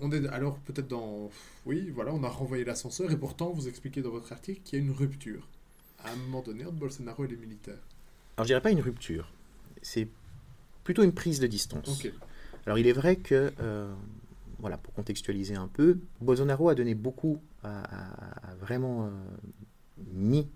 on est alors peut-être dans... Oui, voilà, on a renvoyé l'ascenseur et pourtant vous expliquez dans votre article qu'il y a une rupture à un moment donné entre Bolsonaro et les militaires. Alors je dirais pas une rupture, c'est plutôt une prise de distance. Alors il est vrai que, euh, voilà, pour contextualiser un peu, Bolsonaro a donné beaucoup, a, vraiment euh, mis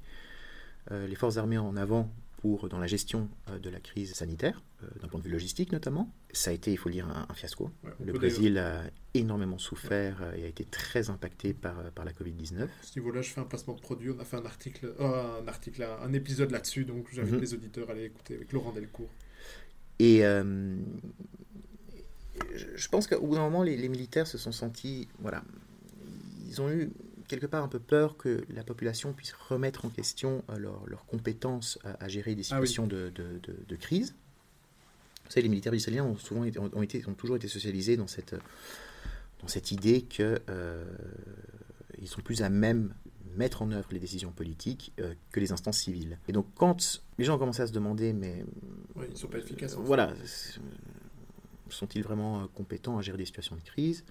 euh, les forces armées en avant pour, dans la gestion de la crise sanitaire, d'un point de vue logistique notamment. Ça a été, il faut le dire, un, fiasco. le Brésil a énormément souffert et a été très impacté par, par la Covid-19. À ce niveau-là, je fais un placement de produit. On a fait un article, un, article un épisode là-dessus, donc j'invite mhm. les auditeurs à aller écouter avec Laurent Delcourt. Et je pense qu'au bout d'un moment, les, militaires se sont sentis, voilà, ils ont eu quelque part un peu peur que la population puisse remettre en question euh, leurs leur compétences à, gérer des ah situations de, de, crise. Vous savez, les militaires israéliens ont, souvent été, ont, été, ont toujours été socialisés dans cette, dans cette idée qu'ils euh, sont plus à même mettre en œuvre les décisions politiques euh, que les instances civiles. Et donc quand les gens ont commencé à se demander, mais... Oui, ils ne sont pas efficaces. voilà sont-ils vraiment euh, compétents à gérer des situations de crise?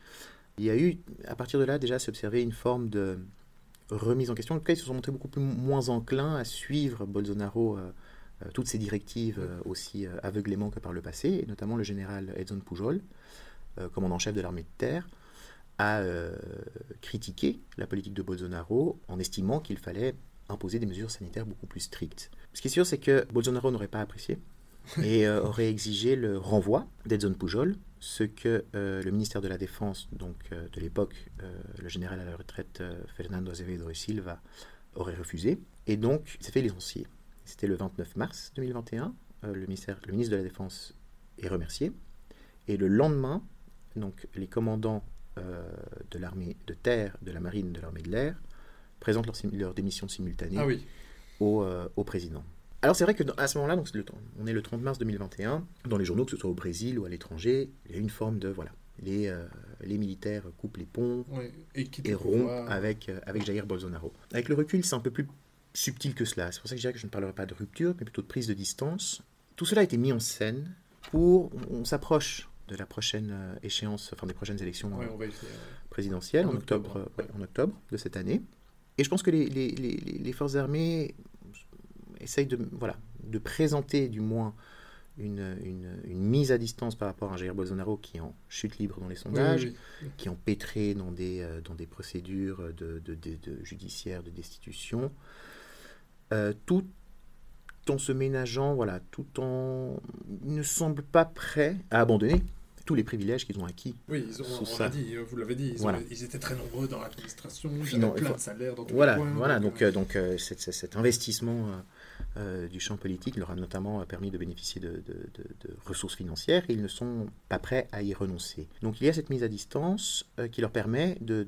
Il y a eu, à partir de là, déjà s'observer une forme de remise en question. En tout cas, ils se sont montrés beaucoup plus, moins enclins à suivre Bolsonaro, euh, euh, toutes ses directives aussi aveuglément que par le passé, et notamment le général Edson Pujol, commandant-chef de l'armée de terre, a critiqué la politique de Bolsonaro en estimant qu'il fallait imposer des mesures sanitaires beaucoup plus strictes. Ce qui est sûr, c'est que Bolsonaro n'aurait pas apprécié et euh, aurait exigé le renvoi d'Edson Pujol, ce que euh, le ministère de la Défense, donc euh, de l'époque, le général à la retraite Fernando Azevedo Silva, aurait refusé. Et donc, il s'est fait licencier. C'était le 29 mars 2021. le, ministère, le ministre de la Défense est remercié. Et le lendemain, donc, les commandants de l'armée de terre, de la marine, de l'armée de l'air présentent leur, leur démission simultanée ah oui. au, au président. Alors c'est vrai que à ce moment-là, donc le, on est le 30 mars 2021, dans les journaux, que ce soit au Brésil ou à l'étranger, il y a une forme de voilà, les, euh, les militaires coupent les ponts et, et rompent avec, euh, avec Jair Bolsonaro. Avec le recul, c'est un peu plus subtil que cela. C'est pour ça que je dirais que je ne parlerai pas de rupture, mais plutôt de prise de distance. Tout cela a été mis en scène pour, on, s'approche de la prochaine euh, échéance, enfin des prochaines élections présidentielles en, octobre, en octobre de cette année. Et je pense que les, les, les, les forces armées essaye de, voilà, de présenter du moins une, une, mise à distance par rapport à Jair Bolsonaro qui est en chute libre dans les sondages, qui est empêtré dans des, euh, dans des procédures de, de, de, judiciaires, de destitution, euh, tout en se ménageant, voilà, tout en ne semble pas prêt à abandonner tous les privilèges qu'ils ont acquis. Oui, ils ont, on dit, vous l'avez dit, ils, étaient très nombreux dans l'administration, ils avaient plein de salaires dans tous voilà, les coins, Voilà, donc, euh, donc, cet, cet, investissement euh, du champ politique leur a notamment permis de bénéficier de, ressources financières et ils ne sont pas prêts à y renoncer. Donc il y a cette mise à distance euh, qui leur permet de,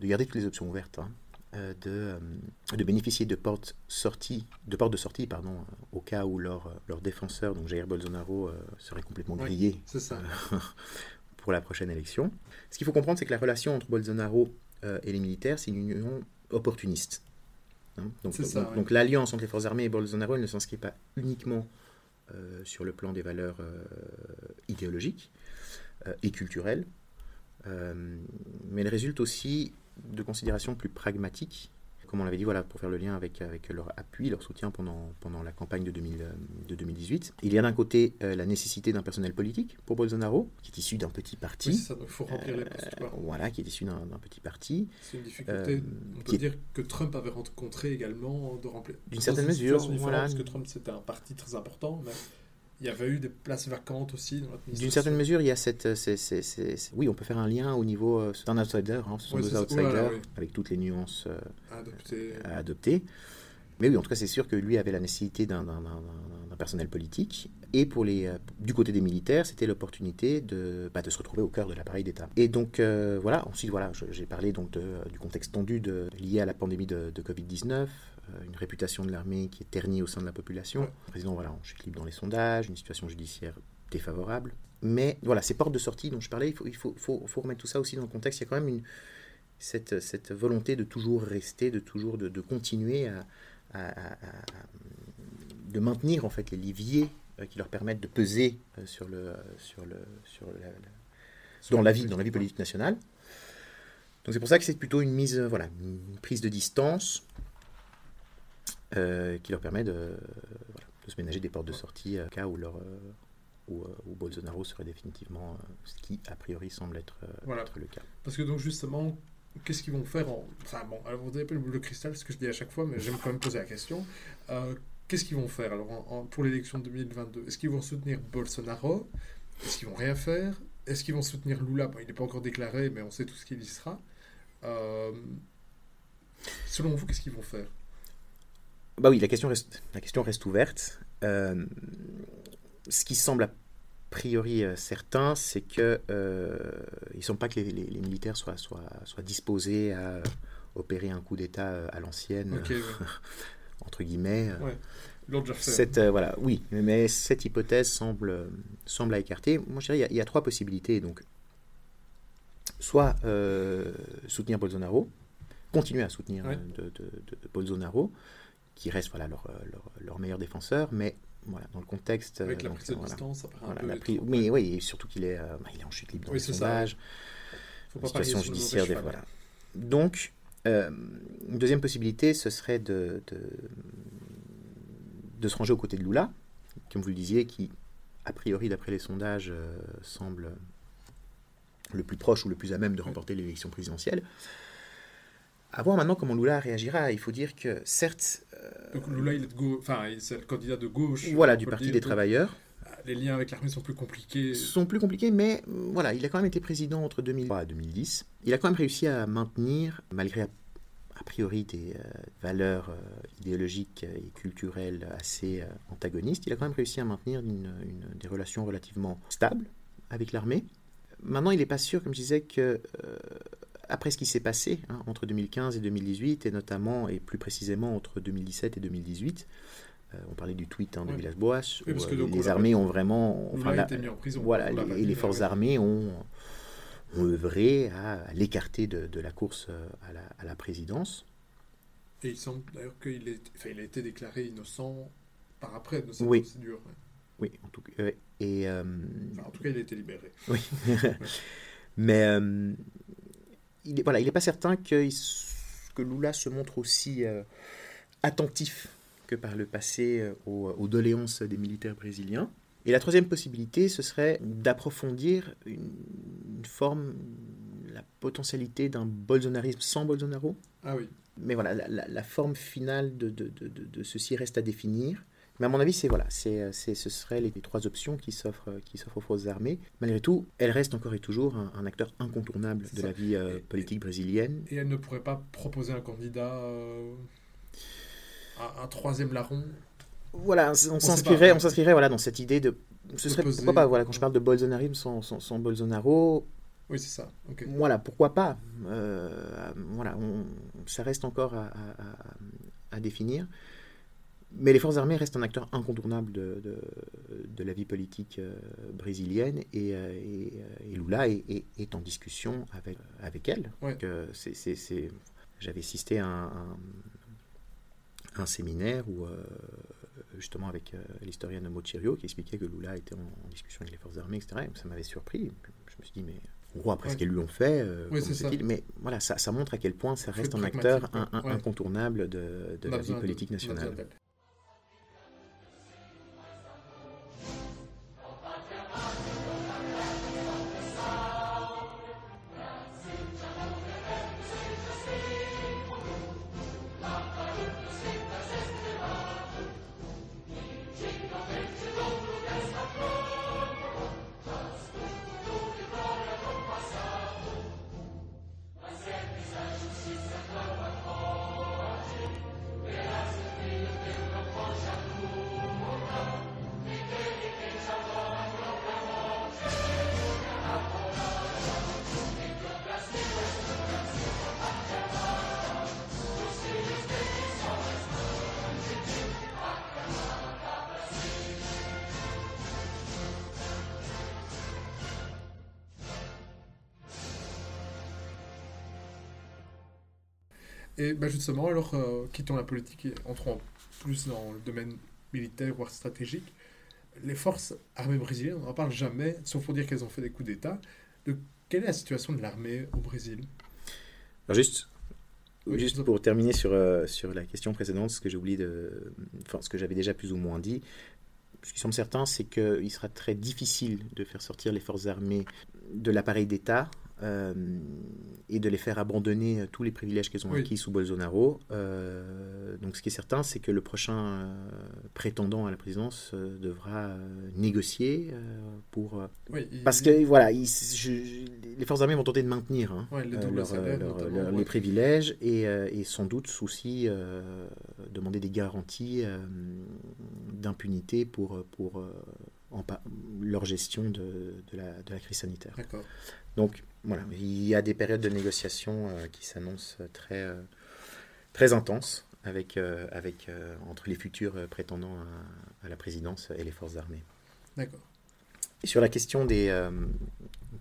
garder toutes les options ouvertes. Hein, euh, de, bénéficier de portes, sorties, de portes de sortie pardon, au cas où leur, leur défenseur, donc Jair Bolsonaro, serait complètement grillé pour la prochaine élection. Ce qu'il faut comprendre, c'est que la relation entre Bolsonaro et les militaires, c'est une union opportuniste. Hein. Donc, l'alliance entre les forces armées et Bolsonaro ne s'inscrit pas uniquement euh, sur le plan des valeurs euh, idéologiques euh, et culturelles, mais elle résulte aussi de considérations plus pragmatiques comme on l'avait dit, voilà, pour faire le lien avec, avec leur appui, leur soutien pendant, pendant la campagne de, 2000, de 2018. Il y a d'un côté euh, la nécessité d'un personnel politique pour Bolsonaro, qui est issu d'un petit parti. ça, il faut remplir les postes. Voilà, qui est issu d'un petit parti. C'est une difficulté. Euh, on peut dire que Trump avait rencontré également de remplir. D'une certaine mesure. Voilà. Parce que Trump, c'était un parti très important. Mais il y avait eu des places vacantes aussi dans D'une certaine mesure, il y a cette. Euh, oui, on peut faire un lien au niveau. Euh, d'un outsider, hein, ce sont des outsiders, avec toutes les nuances euh, à adopter. Mais oui, en tout cas, c'est sûr que lui avait la nécessité d'un personnel politique. Et pour les, du côté des militaires, c'était l'opportunité de, bah, de se retrouver au cœur de l'appareil d'État. Et donc, voilà, ensuite, voilà, j'ai parlé donc du contexte tendu de, lié à la pandémie de, de Covid-19, euh, une réputation de l'armée qui est ternie au sein de la population. Le président, voilà, je suis libre dans les sondages, une situation judiciaire défavorable. Mais voilà, ces portes de sortie dont je parlais, il faut, il faut, faut, faut remettre tout ça aussi dans le contexte. Il y a quand même une, cette, cette volonté de toujours rester, de toujours de, de continuer à, à, de maintenir en fait les leviers euh, qui leur permettent de peser euh, sur le sur le sur dans la vie, dans la vie politique nationale. Donc c'est pour ça que c'est plutôt une mise, euh, voilà, une prise de distance euh, qui leur permet de, voilà, de, se ménager des portes de sortie au cas où, leur, où, où, Bolsonaro serait définitivement ce qui a priori semble être, voilà. être, le cas. Parce que donc justement, qu'est-ce qu'ils vont faire en... Enfin bon, alors vous avez pas le cristal, ce que je dis à chaque fois, mais j'aime quand même poser la question. qu'est-ce qu'ils vont faire alors pour l'élection de 2022 Est-ce qu'ils vont soutenir Bolsonaro? Est-ce qu'ils vont rien faire? Est-ce qu'ils vont soutenir Lula? Bon, Il n'est pas encore déclaré, mais on sait tout ce qu'il y sera. Euh, selon vous, qu'est-ce qu'ils vont faire? Bah oui, la question reste, ouverte. Euh, ce qui semble priori euh, certain, c'est que euh, ils ne sont pas que les, les, les, militaires soient, soient, soient disposés à opérer un coup d'État à l'ancienne, okay, ouais. entre guillemets. Ouais. Cette, euh, voilà, oui, mais cette hypothèse semble, semble à écarter. Moi, je dirais il y, y, a trois possibilités. Donc, soit euh, soutenir Bolsonaro, continuer à soutenir ouais. de, de, de, Bolsonaro, qui reste voilà, leur, leur, leur, meilleur défenseur, mais voilà, dans le contexte. Avec la donc, prise de voilà, distance, ça paraît voilà, un peu. la prise, oui, oui, et surtout qu'il est, euh, il est en chute libre dans oui, les sondages. Faut pas situation judiciaire. voilà. Donc, euh, une deuxième possibilité, ce serait de, de, de se ranger aux côtés de Lula, comme vous le disiez, qui, a priori, d'après les sondages, euh, semble le plus proche ou le plus à même de remporter l'élection présidentielle. À voir maintenant comment Lula réagira. Il faut dire que, certes. Euh, Donc Lula, il est, enfin, c'est le candidat de gauche. Voilà, du Parti des Travailleurs. Les liens avec l'armée sont plus compliqués. Sont plus compliqués, mais voilà, il a quand même été président entre 2003 et 2010. Il a quand même réussi à maintenir, malgré a, priori des euh, valeurs euh, idéologiques et culturelles assez euh, antagonistes, il a quand même réussi à maintenir une, une, des relations relativement stables avec l'armée. Maintenant, il n'est pas sûr, comme je disais, que euh, après ce qui s'est passé hein, entre 2015 et 2018, et notamment et plus précisément entre 2017 et 2018, euh, on parlait du tweet hein, de Oui. Villas-Boas, Oui, où euh, donc, les armées ont vraiment, a la- été mis en prison. voilà, les- et les forces ouais. armées ont, ont œuvré à, à l'écarter de, de la course euh, à la, à la présidence. Et il semble d'ailleurs qu'il est... enfin, il a été déclaré innocent par après de cette Oui. procédure. ouais. Oui, en tout cas, euh, et euh, Enfin, en tout cas, il a été libéré. Oui. Mais euh, il n'est voilà, il est pas certain que, que Lula se montre aussi euh, attentif que par le passé euh, aux, aux doléances des militaires brésiliens. Et la troisième possibilité, ce serait d'approfondir une, une forme, la potentialité d'un bolsonarisme sans Bolsonaro. Ah oui. Mais voilà, la, la- la forme finale de- de- de- de ceci reste à définir. Mais à mon avis, c'est voilà, c'est, c'est- ce seraient les, les trois options qui s'offrent, qui s'offrent aux forces armées. Malgré tout, elle reste encore et toujours un, un acteur incontournable de ça. la vie euh, Et- politique brésilienne. Et elle ne pourrait pas proposer un candidat, euh, un, un troisième larron? Voilà, on sait s'inscrirait, pas. on s'inscrirait voilà, dans cette idée de. Ce De serait pourquoi pas, voilà, quand je parle de bolsonarisme sans, sans, sans Bolsonaro, Oui, c'est ça. Ok. voilà, pourquoi pas Euh, Voilà, on- ça reste encore à, à- à- à définir. Mais les forces armées restent un acteur incontournable de, de, de la vie politique euh, brésilienne et, euh, et, euh, et Lula est, est- est en discussion avec, avec elle. Ouais. Euh, J'avais assisté à un, un- un séminaire où, justement avec euh, l'historienne Mochirio qui expliquait que Lula était en, en discussion avec les forces armées, etc. Et ça m'avait surpris. Je me suis dit, mais en gros, après ce Ouais. qu'elles lui ont fait, Oui, Mais voilà, ça, ça montre à quel point ça reste un acteur un- incontournable de, la vie politique nationale. Et ben justement, alors, euh, quittons la politique et entrons plus dans le domaine militaire, voire stratégique. Les forces armées brésiliennes, on n'en parle jamais, sauf pour dire qu'elles ont fait des coups d'État. De Quelle est la situation de l'armée au Brésil? Alors juste, Oui, juste vous- pour terminer sur, euh, sur la question précédente, ce que j'ai oublié de... Enfin, ce que j'avais déjà plus ou moins dit, ce qui semble certain, c'est qu'il sera très difficile de faire sortir les forces armées de l'appareil d'État euh, et de les faire abandonner euh, tous les privilèges qu'elles ont Oui. acquis sous Bolsonaro. Euh, donc ce qui est certain, c'est que le prochain prétendant à la présidence devra négocier pour... Oui, il- parce que voilà, je- les forces armées vont tenter de maintenir hein, Ouais, les doubles leur, salaires, leur- notamment, leur- ouais. les privilèges et, et sans doute aussi demander des garanties d'impunité pour, pour en leur gestion de, de la, de la crise sanitaire. Donc voilà, il y a des périodes de négociation euh, qui s'annoncent très, euh, très intenses avec, euh, avec, euh, entre les futurs euh, prétendants à, à la présidence et les forces armées. D'accord. Et sur la question des euh,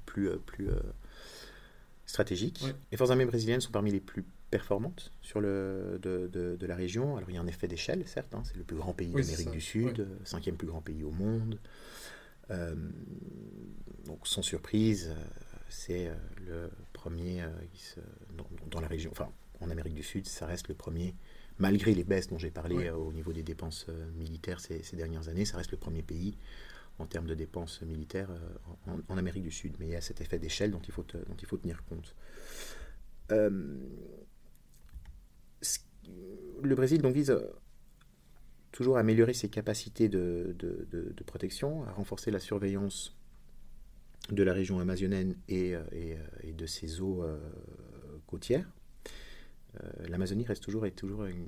plus, euh, plus euh, stratégiques, Ouais. les forces armées brésiliennes sont parmi les plus performantes sur le, de, de- de la région. Alors il y a un effet d'échelle, certes, hein, c'est le plus grand pays Oui, d'Amérique du Sud, euh, cinquième plus grand pays au monde. Euh, donc sans surprise, euh, c'est le premier qui se- dans, dans la région, enfin en Amérique du Sud, ça reste le premier, malgré les baisses dont j'ai parlé au niveau des dépenses militaires ces, ces dernières années, ça reste le premier pays en termes de dépenses militaires en, en Amérique du Sud. Mais il y a cet effet d'échelle dont, il faut dont il faut tenir compte. Euh, le Brésil donc, vise euh, toujours à améliorer ses capacités de, de- protection, à renforcer la surveillance de la région amazonienne et, euh, euh, et de ses eaux côtières. L'Amazonie reste toujours, est toujours une,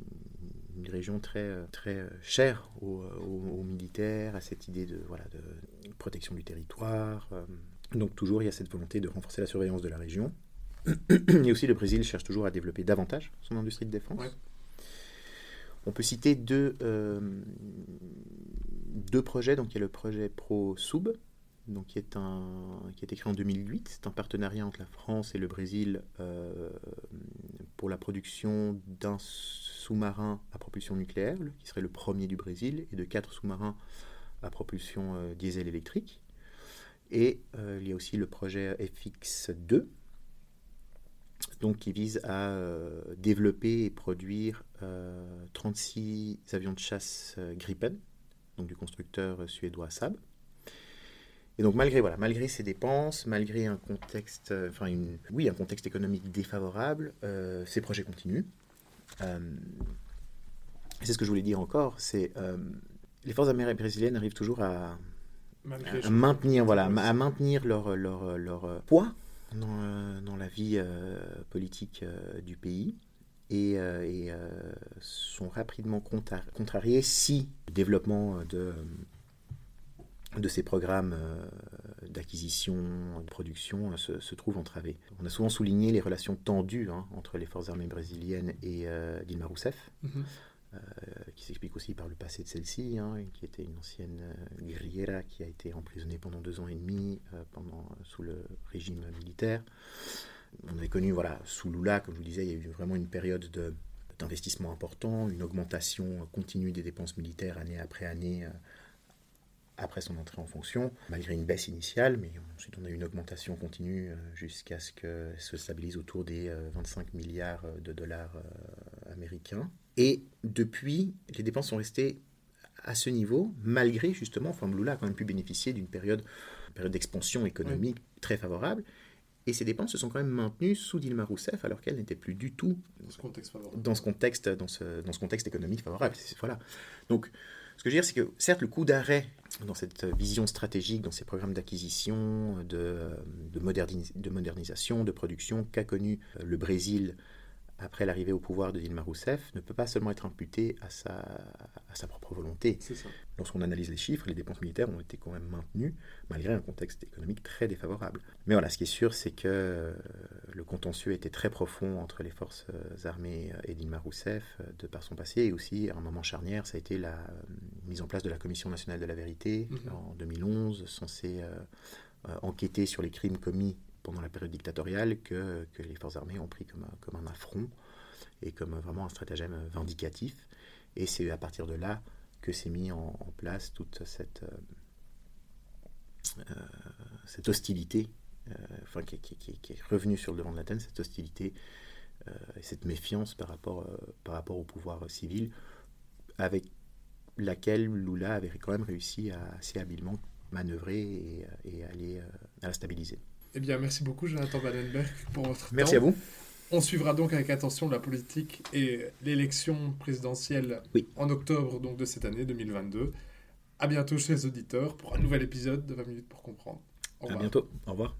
région très, très chère aux, militaires, à cette idée de, voilà, de protection du territoire. Donc toujours, il y a cette volonté de renforcer la surveillance de la région. Et aussi, le Brésil cherche toujours à développer davantage son industrie de défense. On peut citer deux, euh, deux projets. Donc, il y a le projet ProSub, qui est, un, qui est écrit en 2008. C'est un partenariat entre la France et le Brésil euh, pour la production d'un sous-marin à propulsion nucléaire, qui serait le premier du Brésil, et de quatre sous-marins à propulsion euh, diesel électrique. Et il y a aussi le projet FX2, donc qui vise à développer et produire 36 avions de chasse euh, Gripen, donc du constructeur euh, suédois Saab. Et donc malgré voilà, malgré ces dépenses, malgré un contexte, euh, enfin une, oui, un contexte économique défavorable, euh, ces projets continuent. Euh, c'est ce que je voulais dire encore, c'est euh, les forces armées brésiliennes arrivent toujours à, maintenir, voilà, à maintenir leur, leur, leur euh, poids dans, euh, dans la vie euh, politique euh, du pays et, euh, et, euh, sont rapidement contra- contrariés si le développement de, de ces programmes euh, d'acquisition, de production se, se trouve entravé. On a souvent souligné les relations tendues hein, entre les forces armées brésiliennes et Dilma Rousseff Mhm. euh, qui s'explique aussi par le passé de celle-ci, hein, qui était une ancienne euh, guerriera qui a été emprisonnée pendant deux ans et demi euh, pendant, sous le régime militaire. On avait connu, voilà, sous Lula, comme je vous disais, il y a eu vraiment une période de- d'investissement important, une augmentation continue des dépenses militaires année après année euh, après son entrée en fonction, malgré une baisse initiale, mais ensuite on a eu une augmentation continue euh, jusqu'à ce que se stabilise autour des euh, 25 milliards de dollars euh, américains. Et depuis, les dépenses sont restées à ce niveau, malgré justement, enfin Lula a quand même pu bénéficier d'une période, une période d'expansion économique très favorable, et ces dépenses se sont quand même maintenues sous Dilma Rousseff, alors qu'elle n'était plus du tout Dans ce contexte favorable. dans ce contexte, dans ce, dans ce contexte économique favorable. Voilà. Donc, ce que je veux dire, c'est que certes, le coup d'arrêt dans cette vision stratégique, dans ces programmes d'acquisition, de, de, modernis- de modernisation, de production qu'a connu euh, le Brésil après l'arrivée au pouvoir de Dilma Rousseff, ne peut pas seulement être imputé à sa, à sa propre volonté. Lorsqu'on analyse les chiffres, les dépenses militaires ont été quand même maintenues, malgré un contexte économique très défavorable. Mais voilà, ce qui est sûr, c'est que euh, le contentieux était très profond entre les forces euh, armées et Dilma Rousseff, euh, de par son passé, et aussi, à un moment charnière, ça a été la euh, mise en place de la Commission nationale de la vérité Mhm. en 2011, censée euh, euh, enquêter sur les crimes commis pendant la période dictatoriale que, les forces armées ont pris comme un, affront et comme vraiment un stratagème vindicatif. Et c'est à partir de là que s'est mis en, place toute cette, euh, euh, hostilité enfin, qui, est revenu sur le devant de la scène, cette hostilité et cette méfiance par rapport, au pouvoir civil, avec laquelle Lula avait quand même réussi à assez habilement manœuvrer et, et aller à la stabiliser. Eh bien, merci beaucoup, Jonathan Vandenberg, pour votre temps. Merci à vous. On suivra donc avec attention la politique et l'élection présidentielle en octobre donc, de cette année 2022. À bientôt, chers auditeurs, pour un nouvel épisode de 20 minutes pour comprendre. Au revoir. À bientôt. Au revoir.